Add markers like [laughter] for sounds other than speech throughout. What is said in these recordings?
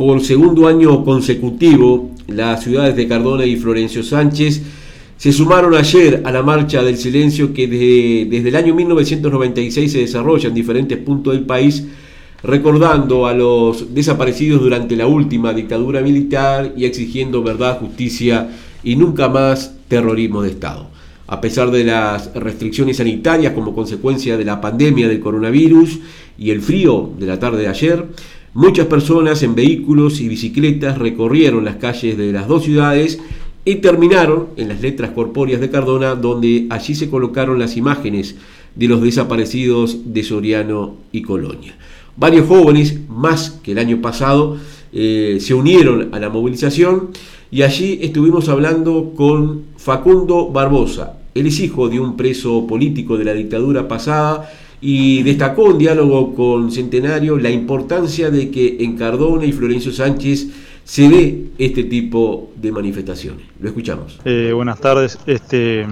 por segundo año consecutivo las ciudades de Cardona y Florencio Sánchez se sumaron ayer a la marcha del silencio que desde, el año 1996 se desarrolla en diferentes puntos del país, recordando a los desaparecidos durante la última dictadura militar y exigiendo verdad, justicia y nunca más terrorismo de Estado. A pesar de las restricciones sanitarias como consecuencia de la pandemia del coronavirus y el frío de la tarde de ayer, muchas personas en vehículos y bicicletas recorrieron las calles de las dos ciudades y terminaron en las letras corpóreas de Cardona, donde allí se colocaron las imágenes de los desaparecidos de Soriano y Colonia. Varios jóvenes, más que el año pasado, eh, se unieron a la movilización y allí estuvimos hablando con Facundo Barbosa. Él es hijo de un preso político de la dictadura pasada y destacó en diálogo con Centenario la importancia de que en Cardona y Florencio Sánchez se ve este tipo de manifestaciones. Lo escuchamos. Eh, buenas tardes. Este,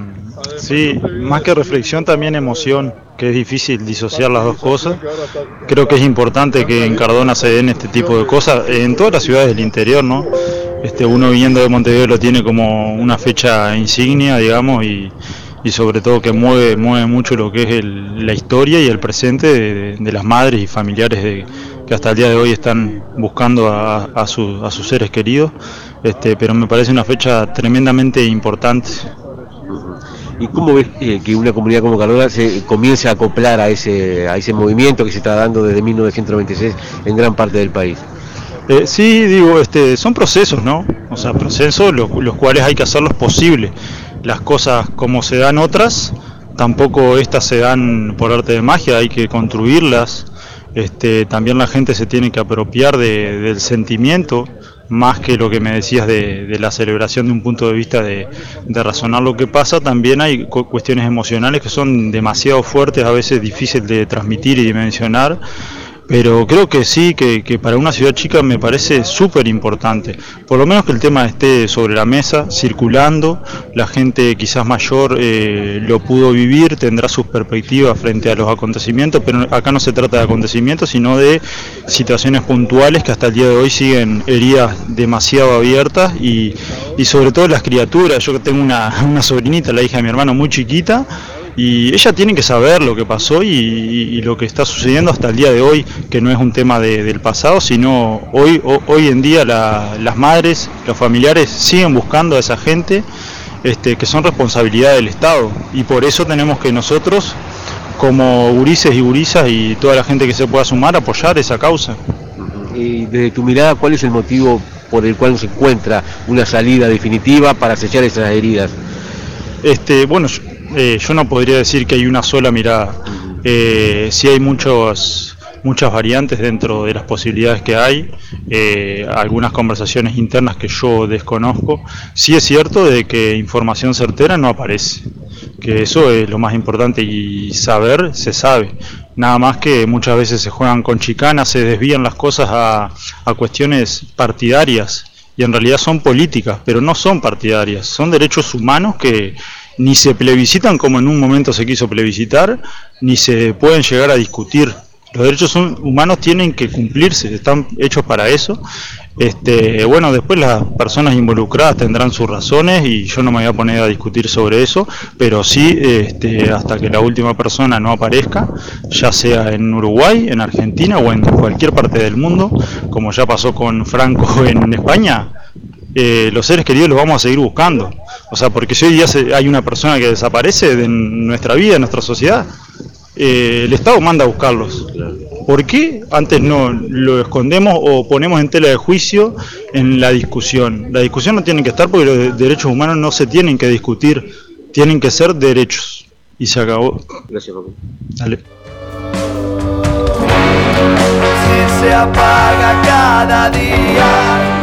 sí, más que reflexión, también emoción, que es difícil disociar las dos cosas. Creo que es importante que en Cardona se den este tipo de cosas, en todas las ciudades del interior, ¿no? Este, uno viniendo de Montevideo lo tiene como una fecha insignia, digamos, y, sobre todo que mueve, mueve mucho lo que es la historia y el presente de las madres y familiares de que hasta el día de hoy están buscando a, sus seres queridos, este, pero me parece una fecha tremendamente importante. ¿Y cómo ves eh, que una comunidad como Cardona se comience a acoplar a ese, a ese movimiento que se está dando desde 1996 en gran parte del país? Eh, sí, digo, este, son procesos, ¿no? O sea, procesos los, los cuales hay que hacerlos posibles. Las cosas como se dan otras, tampoco estas se dan por arte de magia, hay que construirlas, este, también la gente se tiene que apropiar del sentimiento, más que lo que me decías de, la celebración de un punto de vista de, de, razonar lo que pasa, también hay cuestiones emocionales que son demasiado fuertes, a veces difíciles de transmitir y dimensionar, pero creo que sí, que, para una ciudad chica me parece súper importante. Por lo menos que el tema esté sobre la mesa, circulando, la gente quizás mayor eh, lo pudo vivir, tendrá sus perspectivas frente a los acontecimientos, pero acá no se trata de acontecimientos, sino de situaciones puntuales que hasta el día de hoy siguen heridas demasiado abiertas y, y sobre todo las criaturas. Yo que tengo una, [laughs] una sobrinita, la hija de mi hermano, muy chiquita, y ella tiene que saber lo que pasó y, lo que está sucediendo hasta el día de hoy, que no es un tema del pasado, sino hoy, hoy en día las madres, los familiares siguen buscando a esa gente este, que son responsabilidad del Estado y por eso tenemos que nosotros, como gurises y gurisas y toda la gente que se pueda sumar, apoyar esa causa. Y desde tu mirada, ¿cuál es el motivo por el cual se encuentra una salida definitiva para sellar esas heridas? Este, bueno, eh, yo no podría decir que hay una sola mirada. Eh, sí hay muchos, muchas variantes dentro de las posibilidades que hay, eh, algunas conversaciones internas que yo desconozco. Sí es cierto de que información certera no aparece, que eso es lo más importante y saber se sabe. Nada más que muchas veces se juegan con chicanas, se desvían las cosas a, a cuestiones partidarias y en realidad son políticas, pero no son partidarias, son derechos humanos que ni se plebiscitan como en un momento se quiso plebiscitar, ni se pueden llegar a discutir. Los derechos humanos tienen que cumplirse, están hechos para eso. Este, bueno, después las personas involucradas tendrán sus razones y yo no me voy a poner a discutir sobre eso, pero sí este, hasta que la última persona no aparezca, ya sea en Uruguay, en Argentina o en cualquier parte del mundo, como ya pasó con Franco [laughs] en España, eh, los seres queridos los vamos a seguir buscando. O sea, porque si hoy día hay una persona que desaparece de nuestra vida, de nuestra sociedad, eh, el Estado manda a buscarlos. ¿Por qué antes no lo escondemos o ponemos en tela de juicio en la discusión? La discusión no tiene que estar porque los derechos humanos no se tienen que discutir, tienen que ser derechos. Y se acabó. Gracias, Paco. Dale. Si se apaga cada día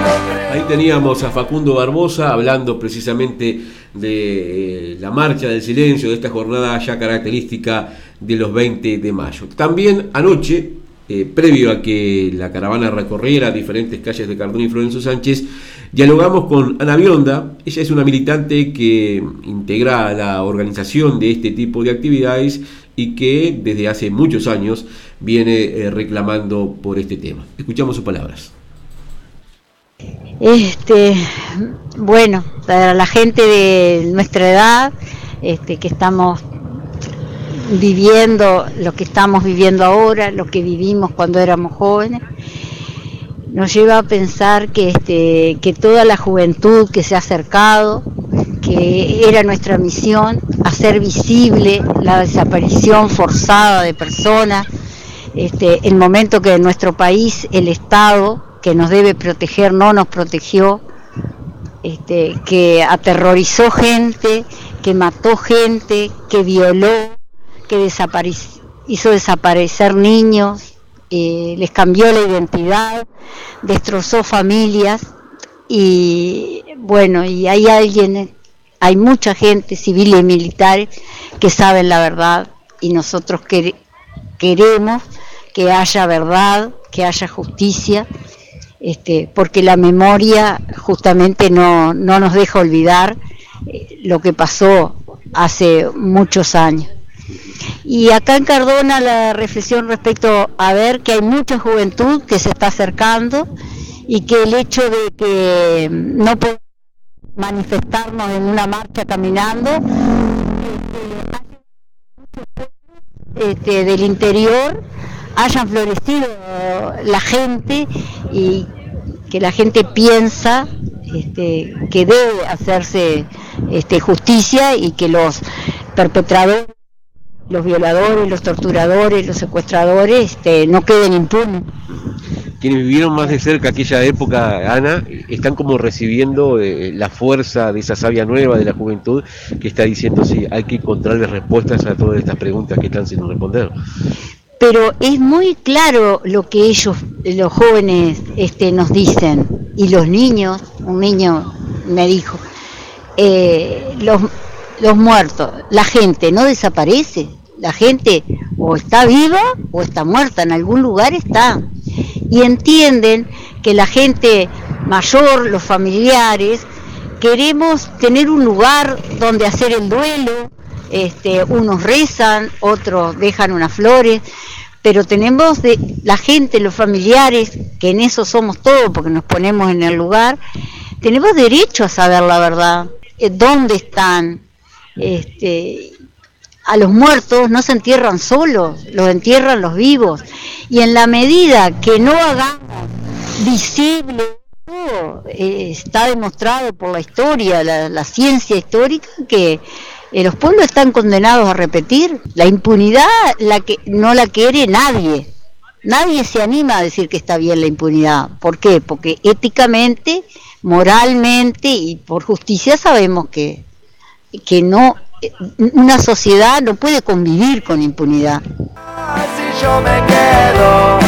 Ahí teníamos a Facundo Barbosa hablando precisamente de eh, la marcha del silencio, de esta jornada ya característica de los 20 de mayo. También anoche, eh, previo a que la caravana recorriera diferentes calles de Cardón y Florencio Sánchez, dialogamos con Ana Bionda. Ella es una militante que integra la organización de este tipo de actividades y que desde hace muchos años viene eh, reclamando por este tema. Escuchamos sus palabras Este, bueno, para la gente de nuestra edad, este, que estamos viviendo lo que estamos viviendo ahora, lo que vivimos cuando éramos jóvenes, nos lleva a pensar que, este, que toda la juventud que se ha acercado, que era nuestra misión, hacer visible la desaparición forzada de personas, este, el momento que en nuestro país el Estado, que nos debe proteger, no nos protegió, este, que aterrorizó gente, que mató gente, que violó, que hizo desaparecer niños, eh, les cambió la identidad, destrozó familias y bueno, y hay alguien, hay mucha gente, civiles y militares, que saben la verdad y nosotros queremos que haya verdad, que haya justicia, este, porque la memoria justamente no, no nos deja olvidar eh, lo que pasó hace muchos años. Y acá en Cardona la reflexión respecto a ver que hay mucha juventud que se está acercando y que el hecho de que no podemos manifestarnos en una marcha caminando este, del interior hayan florecido la gente y que la gente piensa este, que debe hacerse este, justicia y que los perpetradores los violadores, los torturadores, los secuestradores este, no queden impunes. Quienes vivieron más de cerca aquella época, Ana, están como recibiendo eh, la fuerza de esa sabia nueva de la juventud que está diciendo, sí, hay que encontrarle respuestas a todas estas preguntas que están sin responder. Pero es muy claro lo que ellos, los jóvenes, este, nos dicen, y los niños, un niño me dijo, eh, los, los muertos, la gente no desaparece, la gente o está viva o está muerta, en algún lugar está. Y entienden que la gente mayor, los familiares, queremos tener un lugar donde hacer el duelo, este, unos rezan, otros dejan unas flores, pero tenemos de, la gente, los familiares, que en eso somos todos porque nos ponemos en el lugar, tenemos derecho a saber la verdad, eh, dónde están, este, a los muertos no se entierran solos, los entierran los vivos. Y en la medida que no hagamos visible, eh, está demostrado por la historia, la, ciencia histórica, que los pueblos están condenados a repetir. La impunidad la que no la quiere nadie. Nadie se anima a decir que está bien la impunidad. ¿Por qué? Porque éticamente, moralmente y por justicia sabemos que que no una sociedad no puede convivir con impunidad. Si yo me quedo,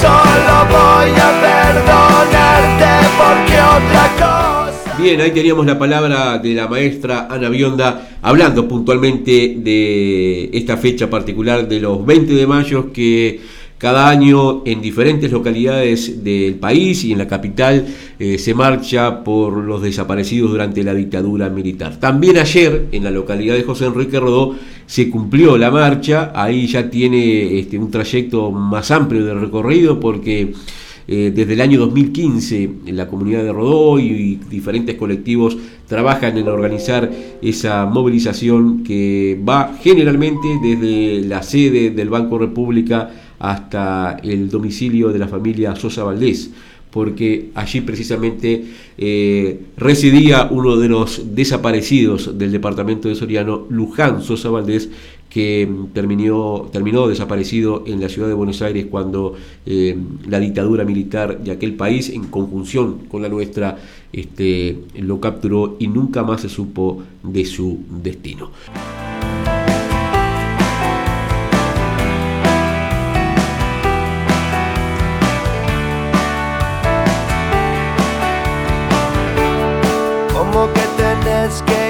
solo voy a perdonarte porque otra cosa. Bien, ahí teníamos la palabra de la maestra Ana Bionda hablando puntualmente de esta fecha particular de los 20 de mayo que cada año en diferentes localidades del país y en la capital eh, se marcha por los desaparecidos durante la dictadura militar. También ayer en la localidad de José Enrique Rodó se cumplió la marcha, ahí ya tiene este, un trayecto más amplio de recorrido porque eh, desde el año 2015 en la comunidad de Rodó y, diferentes colectivos trabajan en organizar esa movilización que va generalmente desde la sede del Banco República hasta el domicilio de la familia Sosa Valdés, porque allí precisamente eh, residía uno de los desaparecidos del departamento de Soriano, Luján Sosa Valdés, que mm, terminó, terminó desaparecido en la ciudad de Buenos Aires cuando eh, la dictadura militar de aquel país, en conjunción con la nuestra, este, lo capturó y nunca más se supo de su destino. Como que tenés que